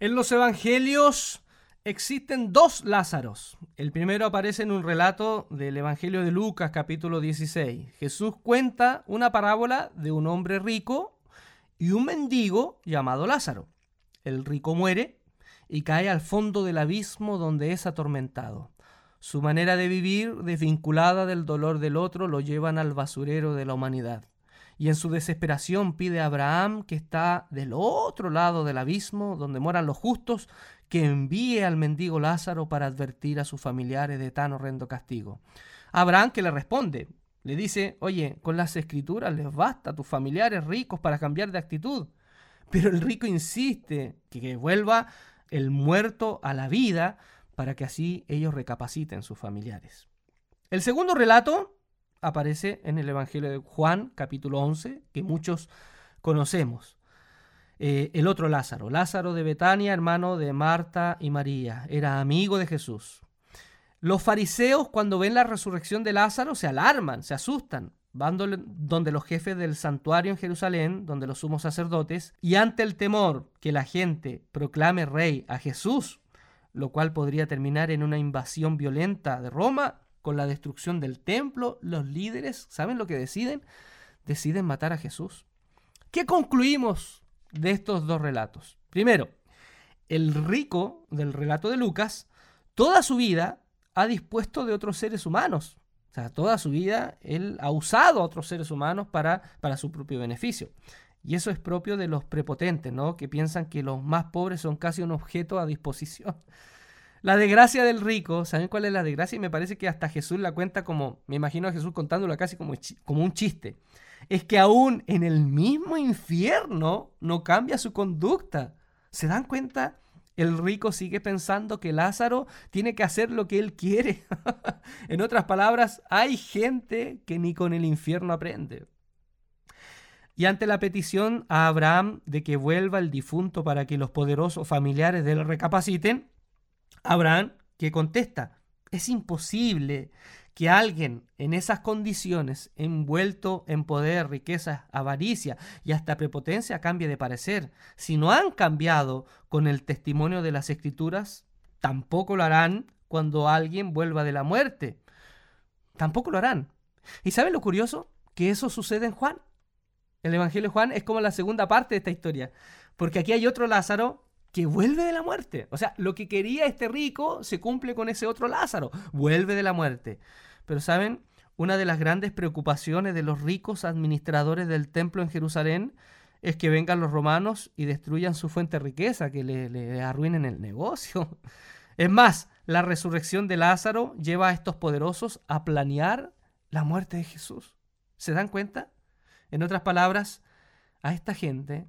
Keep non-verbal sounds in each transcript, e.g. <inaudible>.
En los evangelios existen dos Lázaros. El primero aparece en un relato del Evangelio de Lucas capítulo 16. Jesús cuenta una parábola de un hombre rico y un mendigo llamado Lázaro. El rico muere y cae al fondo del abismo donde es atormentado. Su manera de vivir, desvinculada del dolor del otro, lo llevan al basurero de la humanidad y en su desesperación pide a Abraham, que está del otro lado del abismo, donde moran los justos, que envíe al mendigo Lázaro para advertir a sus familiares de tan horrendo castigo. Abraham que le responde, le dice, oye, con las escrituras les basta a tus familiares ricos para cambiar de actitud. Pero el rico insiste que vuelva el muerto a la vida para que así ellos recapaciten sus familiares. El segundo relato aparece en el Evangelio de Juan, capítulo 11, que muchos conocemos. Eh, el otro Lázaro, Lázaro de Betania, hermano de Marta y María, era amigo de Jesús. Los fariseos cuando ven la resurrección de Lázaro se alarman, se asustan, van donde los jefes del santuario en Jerusalén, donde los sumos sacerdotes, y ante el temor que la gente proclame rey a Jesús, lo cual podría terminar en una invasión violenta de Roma, con la destrucción del templo, los líderes, ¿saben lo que deciden? Deciden matar a Jesús. ¿Qué concluimos de estos dos relatos? Primero, el rico del relato de Lucas, toda su vida ha dispuesto de otros seres humanos. O sea, toda su vida él ha usado a otros seres humanos para, para su propio beneficio. Y eso es propio de los prepotentes, ¿no? Que piensan que los más pobres son casi un objeto a disposición. La desgracia del rico, ¿saben cuál es la desgracia? Y me parece que hasta Jesús la cuenta como, me imagino a Jesús contándola casi como, como un chiste. Es que aún en el mismo infierno no cambia su conducta. ¿Se dan cuenta? El rico sigue pensando que Lázaro tiene que hacer lo que él quiere. <laughs> en otras palabras, hay gente que ni con el infierno aprende. Y ante la petición a Abraham de que vuelva el difunto para que los poderosos familiares de él recapaciten, Abraham que contesta, es imposible que alguien en esas condiciones, envuelto en poder, riqueza, avaricia y hasta prepotencia, cambie de parecer. Si no han cambiado con el testimonio de las escrituras, tampoco lo harán cuando alguien vuelva de la muerte. Tampoco lo harán. ¿Y saben lo curioso? Que eso sucede en Juan. El Evangelio de Juan es como la segunda parte de esta historia. Porque aquí hay otro Lázaro que vuelve de la muerte. O sea, lo que quería este rico se cumple con ese otro Lázaro, vuelve de la muerte. Pero saben, una de las grandes preocupaciones de los ricos administradores del templo en Jerusalén es que vengan los romanos y destruyan su fuente de riqueza, que le, arruinen el negocio. <laughs> Es más, la resurrección de Lázaro lleva a estos poderosos a planear la muerte de Jesús. ¿Se dan cuenta? En otras palabras, a esta gente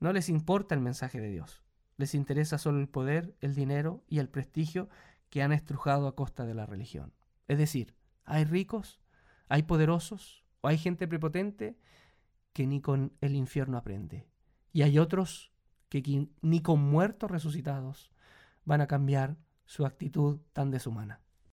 no les importa el mensaje de Dios. Les interesa solo el poder, el dinero y el prestigio que han estrujado a costa de la religión. Es decir, hay ricos, hay poderosos o hay gente prepotente que ni con el infierno aprende. Y hay otros que ni con muertos resucitados van a cambiar su actitud tan deshumana.